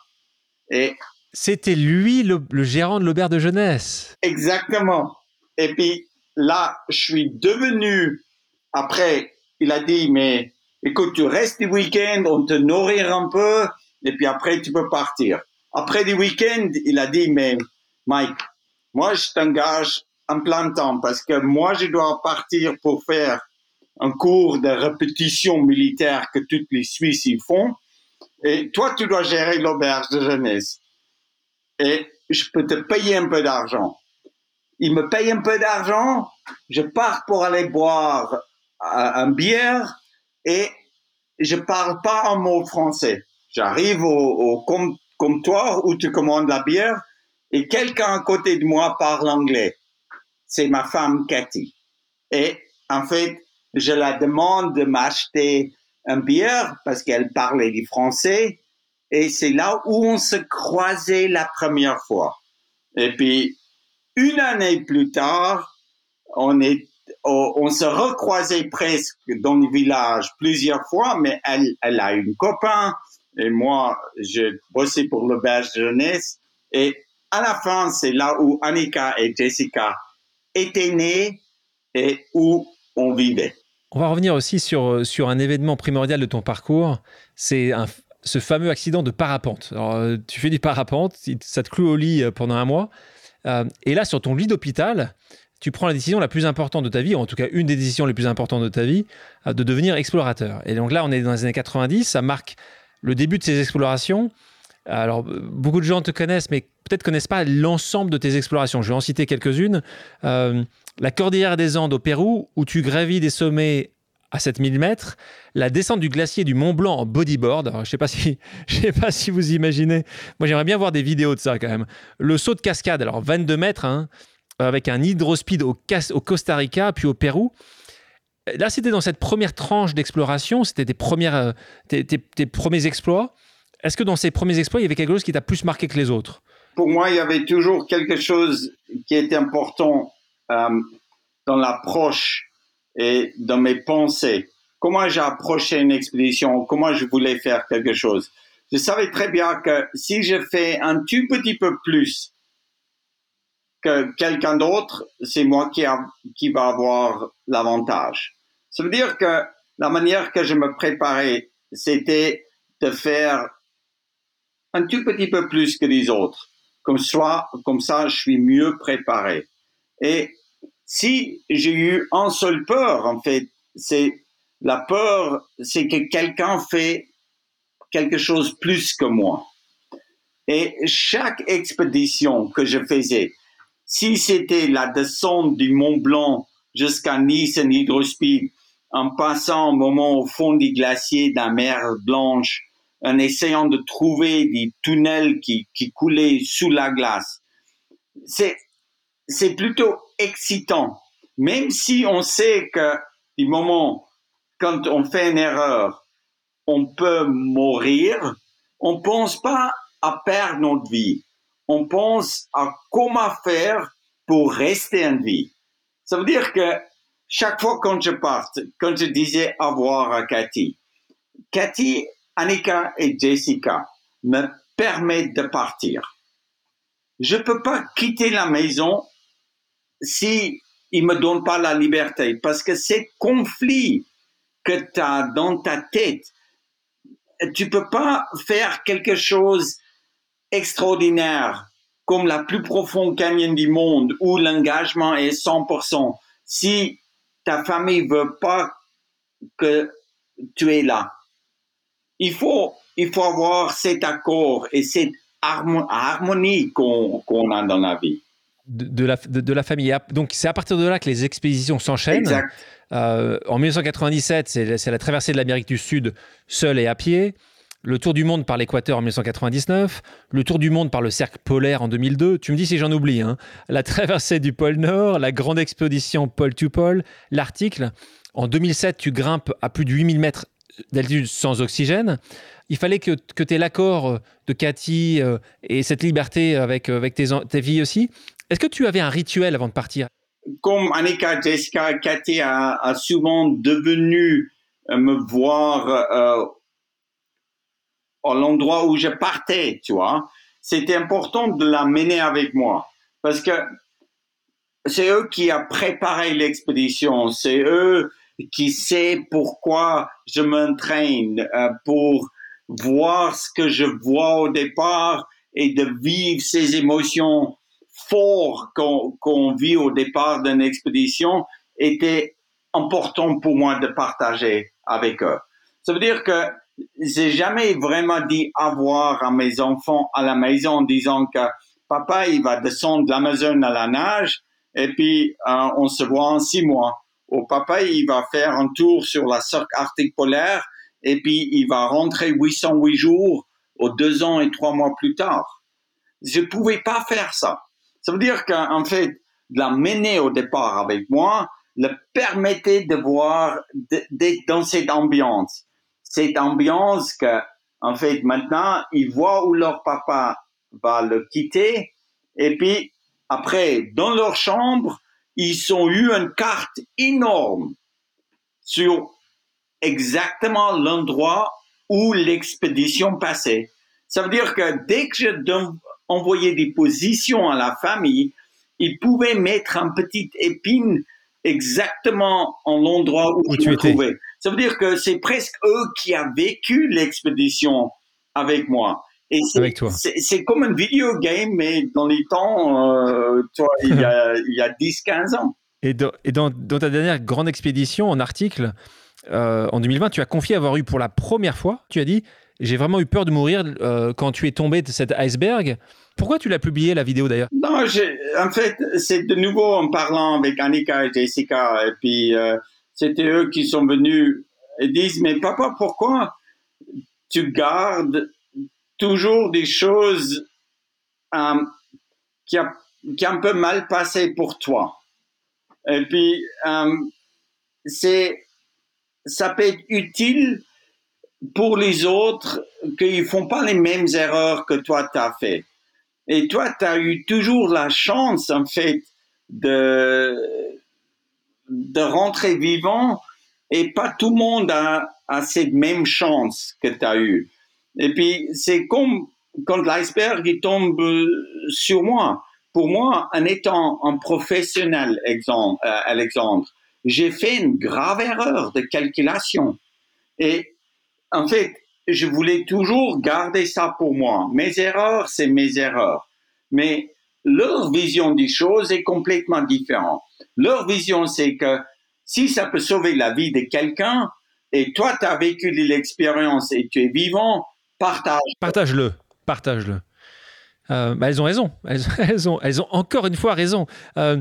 Et c'était lui le, gérant de l'auberge de jeunesse. Exactement. Et puis là, je suis devenu, après, il a dit, mais écoute, tu restes du week-end, on te nourrir un peu, et puis après, tu peux partir. Après du week-end, il a dit, mais Mike, moi, je t'engage en plein temps parce que moi, je dois partir pour faire un cours de répétition militaire que toutes les Suisses y font. Et toi, tu dois gérer l'auberge de jeunesse. Et je peux te payer un peu d'argent. Il me paye un peu d'argent, je pars pour aller boire un bière et je parle pas un mot français. J'arrive au, au comptoir où tu commandes la bière et quelqu'un à côté de moi parle anglais. C'est ma femme Cathy. Et en fait, je la demande de m'acheter un bière parce qu'elle parlait du français. Et c'est là où on se croisait la première fois. Et puis, une année plus tard, on est, on se recroisait presque dans le village plusieurs fois, mais elle, elle a une copain et moi, je bossais pour l'auberge de jeunesse. Et à la fin, c'est là où Annika et Jessica étaient nées et où on vivait. On va revenir aussi sur, euh, sur un événement primordial de ton parcours, c'est ce fameux accident de parapente. Euh, tu fais du parapente, ça te cloue au lit euh, pendant un mois, et là, sur ton lit d'hôpital, tu prends la décision la plus importante de ta vie, en tout cas une des décisions les plus importantes de ta vie, de devenir explorateur. Et donc là, on est dans les années 90, ça marque le début de ces explorations. Alors, beaucoup de gens te connaissent, mais peut-être connaissent pas l'ensemble de tes explorations. Je vais en citer quelques-unes la cordillère des Andes au Pérou, où tu gravis des sommets à 7000 mètres, la descente du glacier du Mont Blanc en bodyboard. je ne sais, pas si, sais pas si vous imaginez. Moi, j'aimerais bien voir des vidéos de ça quand même. Le saut de cascade, alors 22 mètres, hein, avec un hydrospeed au, au Costa Rica, puis au Pérou. Là, c'était dans cette première tranche d'exploration, c'était tes, euh, tes, premiers exploits. Est-ce que dans ces premiers exploits, il y avait quelque chose qui t'a plus marqué que les autres? Pour moi, il y avait toujours quelque chose qui était important euh, dans l'approche et dans mes pensées. Comment j'ai approché une expédition, comment je voulais faire quelque chose. Je savais très bien que si je fais un tout petit peu plus que quelqu'un d'autre, c'est moi qui, a, va avoir l'avantage. Ça veut dire que la manière que je me préparais, c'était de faire un tout petit peu plus que les autres. Comme, soit, comme ça, je suis mieux préparé. Et si j'ai eu un seul peur, en fait, c'est la peur, c'est que quelqu'un fait quelque chose plus que moi. Et chaque expédition que je faisais, si c'était la descente du Mont Blanc jusqu'à Nice en hydrospeed, en passant un moment au fond du glacier de la mer Blanche, en essayant de trouver des tunnels qui, coulaient sous la glace, c'est c'est plutôt excitant. Même si on sait que du moment quand on fait une erreur, on peut mourir, on pense pas à perdre notre vie. On pense à comment faire pour rester en vie. Ça veut dire que chaque fois quand je parte, quand je disais au revoir à Cathy, Cathy, Annika et Jessica me permettent de partir. Je peux pas quitter la maison si il me donne pas la liberté, parce que ces conflits que tu as dans ta tête, tu peux pas faire quelque chose extraordinaire comme la plus profonde canyon du monde où l'engagement est 100% si ta famille veut pas que tu es là. Il faut, il faut avoir cet accord et cette harmonie qu'on a dans la vie. De, la, de, la, famille. Donc, c'est à partir de là que les expéditions s'enchaînent. Euh, en 1997, c'est la traversée de l'Amérique du Sud seul et à pied. Le tour du monde par l'équateur en 1999, le tour du monde par le cercle polaire en 2002, tu me dis si j'en oublie, hein. la traversée du pôle Nord, la grande expédition pôle to pôle, l'article. En 2007, tu grimpes à plus de 8000 mètres d'altitude sans oxygène. Il fallait que, que tu aies l'accord de Cathy euh, et cette liberté avec, avec tes, tes aussi. Est-ce que tu avais un rituel avant de partir? Comme Annika, Jessica, Cathy a, souvent devenu euh, me voir euh, à l'endroit où je partais, tu vois. C'était important de la mener avec moi parce que c'est eux qui a préparé l'expédition, c'est eux qui sait pourquoi je m'entraîne euh, pour voir ce que je vois au départ et de vivre ces émotions fortes qu'on vit au départ d'une expédition était important pour moi de partager avec eux. Ça veut dire que j'ai jamais vraiment dit avoir à mes enfants à la maison en disant que papa il va descendre l'Amazon à la nage et puis euh, on se voit en six mois au papa, il va faire un tour sur la cercle arctique polaire et puis il va rentrer 808 jours aux deux ans et trois mois plus tard. Je pouvais pas faire ça. Ça veut dire qu'en fait, de la mener au départ avec moi le permettait de voir, d'être dans cette ambiance. Cette ambiance que, en fait, maintenant, ils voient où leur papa va le quitter et puis après, dans leur chambre, ils ont eu une carte énorme sur exactement l'endroit où l'expédition passait. Ça veut dire que dès que je envoyais des positions à la famille, ils pouvaient mettre un petit épine exactement en l'endroit où, tu étais. Ça veut dire que c'est presque eux qui ont vécu l'expédition avec moi. Et c'est comme un vidéo game, mais dans les temps, euh, toi, il y a, a 10-15 ans. Et, dans, et dans, ta dernière grande expédition en article, euh, en 2020, tu as confié avoir eu pour la première fois, tu as dit, j'ai vraiment eu peur de mourir euh, quand tu es tombé de cet iceberg. Pourquoi tu l'as publié, la vidéo d'ailleurs? Non, en fait, c'est de nouveau en parlant avec Annika et Jessica, et puis c'était eux qui sont venus et disent, mais papa, pourquoi tu gardes toujours des choses euh, qui, a, qui un peu mal passé pour toi. Et puis, euh, c'est, ça peut être utile pour les autres qu'ils font pas les mêmes erreurs que toi tu as fait. Et toi, tu as eu toujours la chance, en fait, de, de rentrer vivant et pas tout le monde a, a cette même chance que tu as eu. Et puis, c'est comme quand l'iceberg tombe sur moi. Pour moi, en étant un professionnel, euh, Alexandre, j'ai fait une grave erreur de calculation. Et en fait, je voulais toujours garder ça pour moi. Mes erreurs, c'est mes erreurs. Mais leur vision des choses est complètement différente. Leur vision, c'est que si ça peut sauver la vie de quelqu'un, et toi, tu as vécu l'expérience et tu es vivant, Partage. Partage-le. Partage-le. Euh, bah, elles ont raison. Elles, ont, elles ont encore une fois raison. Euh,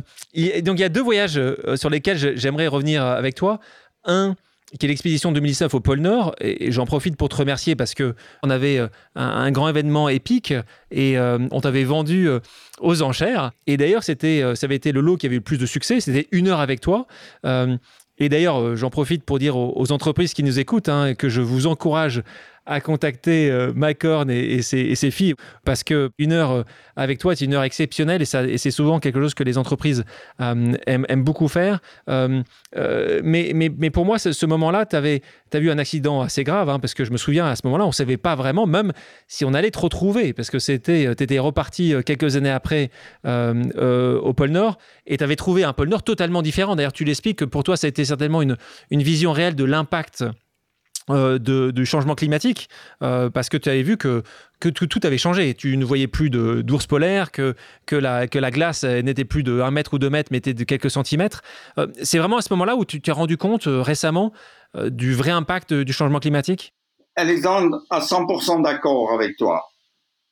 donc il y a deux voyages euh, sur lesquels j'aimerais revenir avec toi. Un, qui est l'expédition 2019 au pôle Nord. Et, j'en profite pour te remercier parce que on avait un, grand événement épique et on t'avait vendu aux enchères. Et d'ailleurs, c'était, ça avait été le lot qui avait eu le plus de succès. C'était une heure avec toi. et d'ailleurs, j'en profite pour dire aux, entreprises qui nous écoutent hein, que je vous encourage à contacter euh, Mike Horn et, ses, filles parce que une heure euh, avec toi est une heure exceptionnelle et, et c'est souvent quelque chose que les entreprises euh, aiment, beaucoup faire. mais, mais, pour moi, ce, moment-là, tu as vu un accident assez grave hein, parce que je me souviens à ce moment-là, on ne savait pas vraiment, même si on allait te retrouver parce que tu étais reparti quelques années après au pôle Nord et tu avais trouvé un pôle Nord totalement différent. D'ailleurs, tu l'expliques que pour toi, ça a été certainement une, une vision réelle de l'impact euh, de, du changement climatique, euh, parce que tu avais vu que, que tout, tout, avait changé. Tu ne voyais plus d'ours polaires, que, que, la, que la glace n'était plus de 1 mètre ou 2 mètres, mais était de quelques centimètres. Euh, c'est vraiment à ce moment-là où tu t'es rendu compte récemment du vrai impact du changement climatique? Alexandre, à 100% d'accord avec toi.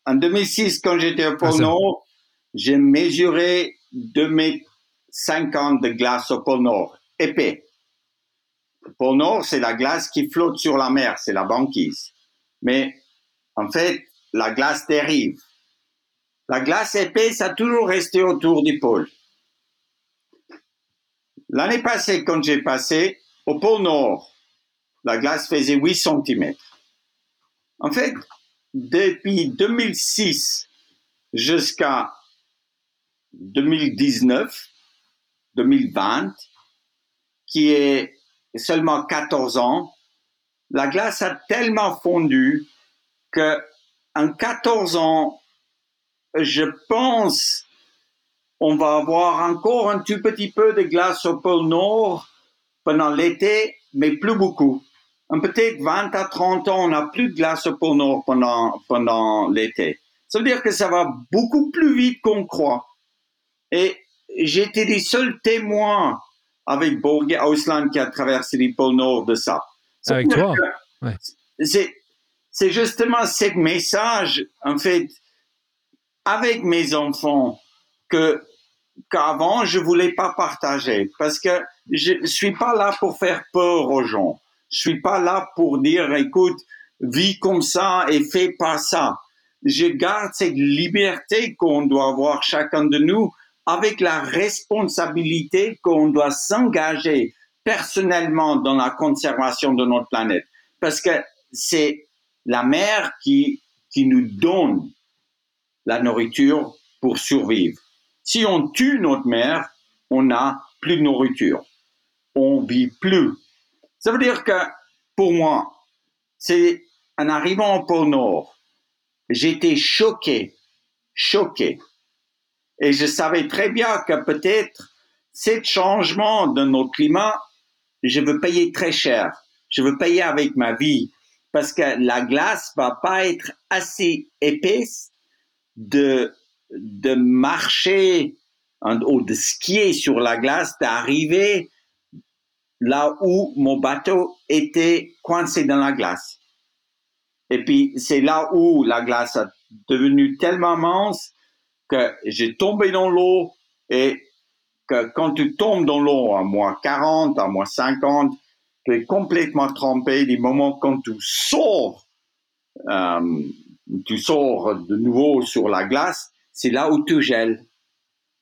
En 2006, quand j'étais au pôle Ah. Nord, j'ai mesuré 2 mètres 50 de glace au pôle Nord, épais. Le pôle Nord, c'est la glace qui flotte sur la mer, c'est la banquise. Mais en fait, la glace dérive. La glace épaisse a toujours resté autour du pôle. L'année passée, quand j'ai passé au pôle Nord, la glace faisait 8 cm. En fait, depuis 2006 jusqu'à 2019, 2020, qui est seulement 14 ans, la glace a tellement fondu que en 14 ans, je pense on va avoir encore un tout petit peu de glace au pôle Nord pendant l'été, mais plus beaucoup. Peut-être 20 à 30 ans, on n'a plus de glace au pôle Nord pendant, pendant l'été. Ça veut dire que ça va beaucoup plus vite qu'on croit. Et j'étais les seuls témoins avec Borg Ausland qui a traversé le pôle Nord de ça. Avec toi, ouais. C'est justement ce message, en fait, avec mes enfants, que qu'avant je voulais pas partager parce que je suis pas là pour faire peur aux gens. Je suis pas là pour dire écoute, vis comme ça et fais pas ça. Je garde cette liberté qu'on doit avoir chacun de nous avec la responsabilité qu'on doit s'engager personnellement dans la conservation de notre planète parce que c'est la mer qui qui nous donne la nourriture pour survivre. Si on tue notre mère, on n'a plus de nourriture. On vit plus. Ça veut dire que, pour moi, c'est en arrivant au pôle Nord, j'étais choqué, choqué. Et je savais très bien que peut-être ce changement de notre climat, je veux payer très cher. Je veux payer avec ma vie parce que la glace va pas être assez épaisse de de marcher hein, ou de skier sur la glace, d'arriver là où mon bateau était coincé dans la glace. Et puis c'est là où la glace a devenu tellement mince que j'ai tombé dans l'eau et que quand tu tombes dans l'eau à moins 40, à moins 50, tu es complètement trempé du moment quand tu sors, euh, tu sors de nouveau sur la glace, c'est là où tu gèles.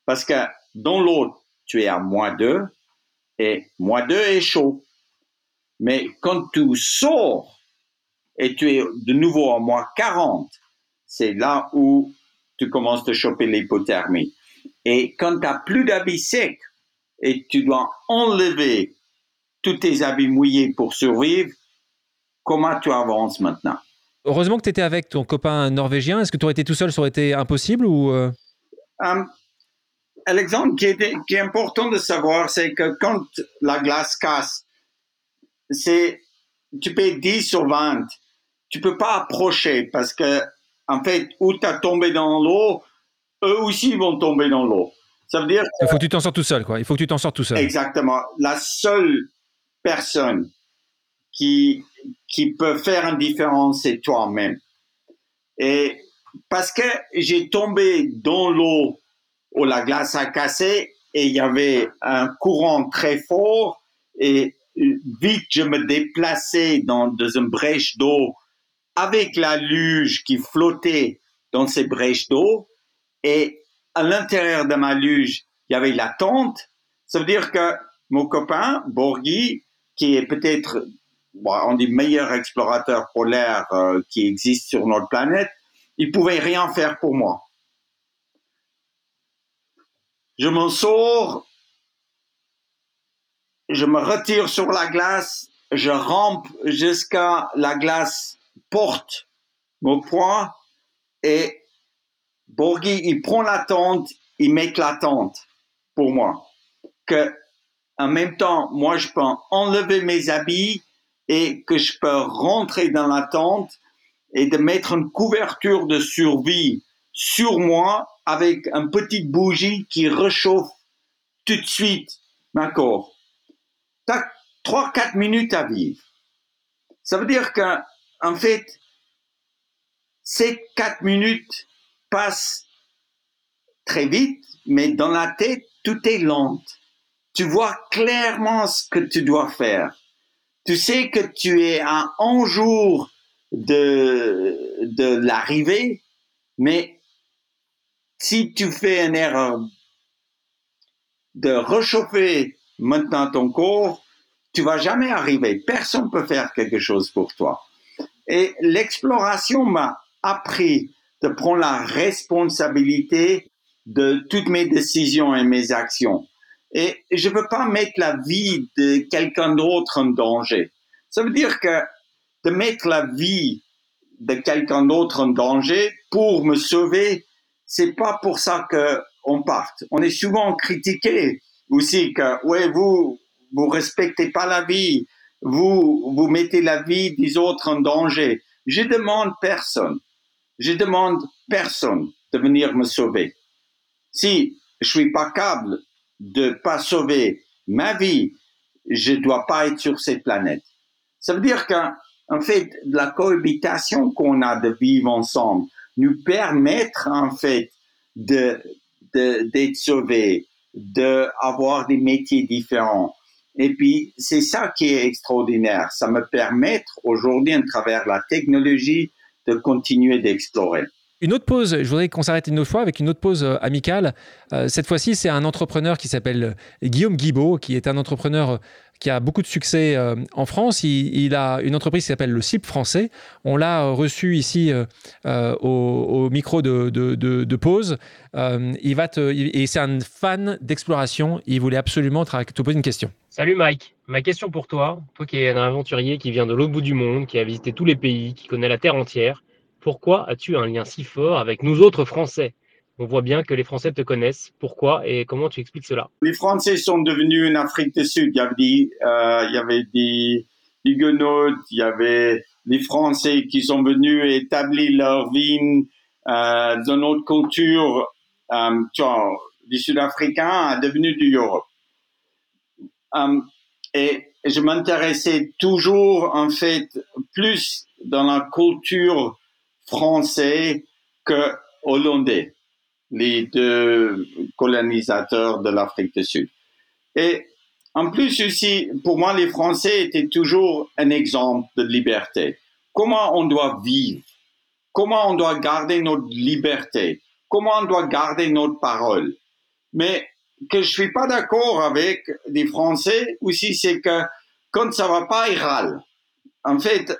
Parce que dans l'eau, tu es à moins 2 et moins 2 est chaud. Mais quand tu sors et tu es de nouveau à moins 40, c'est là où tu commences à choper l'hypothermie. Et quand tu n'as plus d'habits secs et tu dois enlever tous tes habits mouillés pour survivre, comment tu avances maintenant? Heureusement que tu étais avec ton copain norvégien. Est-ce que tu aurais été tout seul, ça aurait été impossible ou euh? Um, Alexandre, qui est, qui est important de savoir, c'est que quand la glace casse, c'est, tu payes 10 sur 20. Tu peux pas approcher parce que, en fait, où tu as tombé dans l'eau, eux aussi vont tomber dans l'eau. Ça veut dire Il faut que tu t'en sortes tout seul, quoi. Il faut que tu t'en sortes tout seul. Exactement. La seule personne qui, qui peut faire une différence, c'est toi-même. Et parce que j'ai tombé dans l'eau où la glace a cassé et il y avait un courant très fort et vite je me déplaçais dans, dans une brèche d'eau avec la luge qui flottait dans ces brèches d'eau et à l'intérieur de ma luge, il y avait la tente. Ça veut dire que mon copain, Borghi, qui est peut-être bon, un des meilleurs explorateurs polaires euh, qui existe sur notre planète, il pouvait rien faire pour moi. Je m'en sors, je me retire sur la glace, je rampe jusqu'à la glace porte mon poing et Borghi, il prend la tente, il met la tente pour moi. Que, en même temps, moi, je peux enlever mes habits et que je peux rentrer dans la tente et de mettre une couverture de survie sur moi avec une petite bougie qui réchauffe tout de suite ma corps. T'as 3-4 minutes à vivre. Ça veut dire qu'un en fait, ces quatre minutes passent très vite, mais dans la tête, tout est lent. Tu vois clairement ce que tu dois faire. Tu sais que tu es à un jour de, l'arrivée, mais si tu fais une erreur de réchauffer maintenant ton corps, tu vas jamais arriver. Personne peut faire quelque chose pour toi. Et l'exploration m'a appris de prendre la responsabilité de toutes mes décisions et mes actions. Et je ne veux pas mettre la vie de quelqu'un d'autre en danger. Ça veut dire que de mettre la vie de quelqu'un d'autre en danger pour me sauver, c'est pas pour ça que on parte. On est souvent critiqué aussi que ouais vous vous respectez pas la vie, vous vous mettez la vie des autres en danger. Je demande personne. Je demande personne de venir me sauver. Si je suis pas capable de pas sauver ma vie, je dois pas être sur cette planète. Ça veut dire qu'en fait, la cohabitation qu'on a de vivre ensemble nous permettre en fait de d'être sauvés, d'avoir des métiers différents. Et puis, c'est ça qui est extraordinaire. Ça me permet aujourd'hui, à travers la technologie, de continuer d'explorer. Une autre pause, je voudrais qu'on s'arrête une autre fois avec une autre pause euh, amicale. Euh, cette fois-ci, c'est un entrepreneur qui s'appelle Guillaume Guibaud, qui est un entrepreneur qui a beaucoup de succès euh, en France. Il, a une entreprise qui s'appelle le CIP français. On l'a reçu ici au, micro de, pause. il va et c'est un fan d'exploration. Il voulait absolument te poser une question. Salut Mike. Ma question pour toi, toi qui es un aventurier qui vient de l'autre bout du monde, qui a visité tous les pays, qui connaît la Terre entière. Pourquoi as-tu un lien si fort avec nous autres Français? On voit bien que les Français te connaissent. Pourquoi et comment tu expliques cela? Les Français sont devenus une Afrique du Sud. Il y avait des, euh, il y avait des Huguenots, il y avait les Français qui sont venus établir leur vie euh, dans notre culture. Euh, tu vois, les Sud-Africains devenus du Europe. Euh, et je m'intéressais toujours, en fait, plus dans la culture français que hollandais, les deux colonisateurs de l'Afrique du Sud. Et en plus aussi, pour moi, les Français étaient toujours un exemple de liberté. Comment on doit vivre, comment on doit garder notre liberté, comment on doit garder notre parole? Mais que je suis pas d'accord avec les Français aussi, c'est que quand ça va pas, ils râlent. En fait,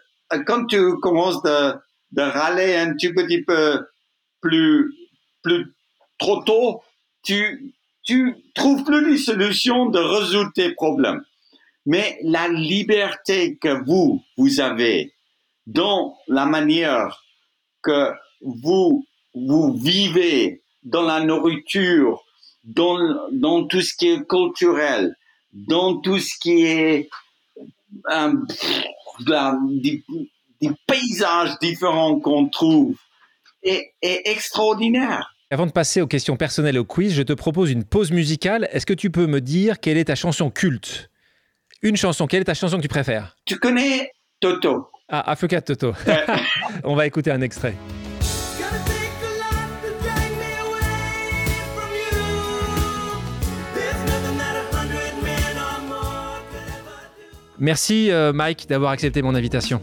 quand tu commences de de râler un petit peu plus, plus trop tôt, tu, tu trouves plus de solutions de résoudre tes problèmes. Mais la liberté que vous, vous avez dans la manière que vous, vous vivez dans la nourriture, dans, dans tout ce qui est culturel, dans tout ce qui est euh, des paysages différents qu'on trouve est, extraordinaire. Avant de passer aux questions personnelles au quiz, je te propose une pause musicale. Est-ce que tu peux me dire quelle est ta chanson culte? Une chanson, quelle est ta chanson que tu préfères? Tu connais Toto Ah, Africa Toto. On va écouter un extrait. Merci euh, Mike d'avoir accepté mon invitation.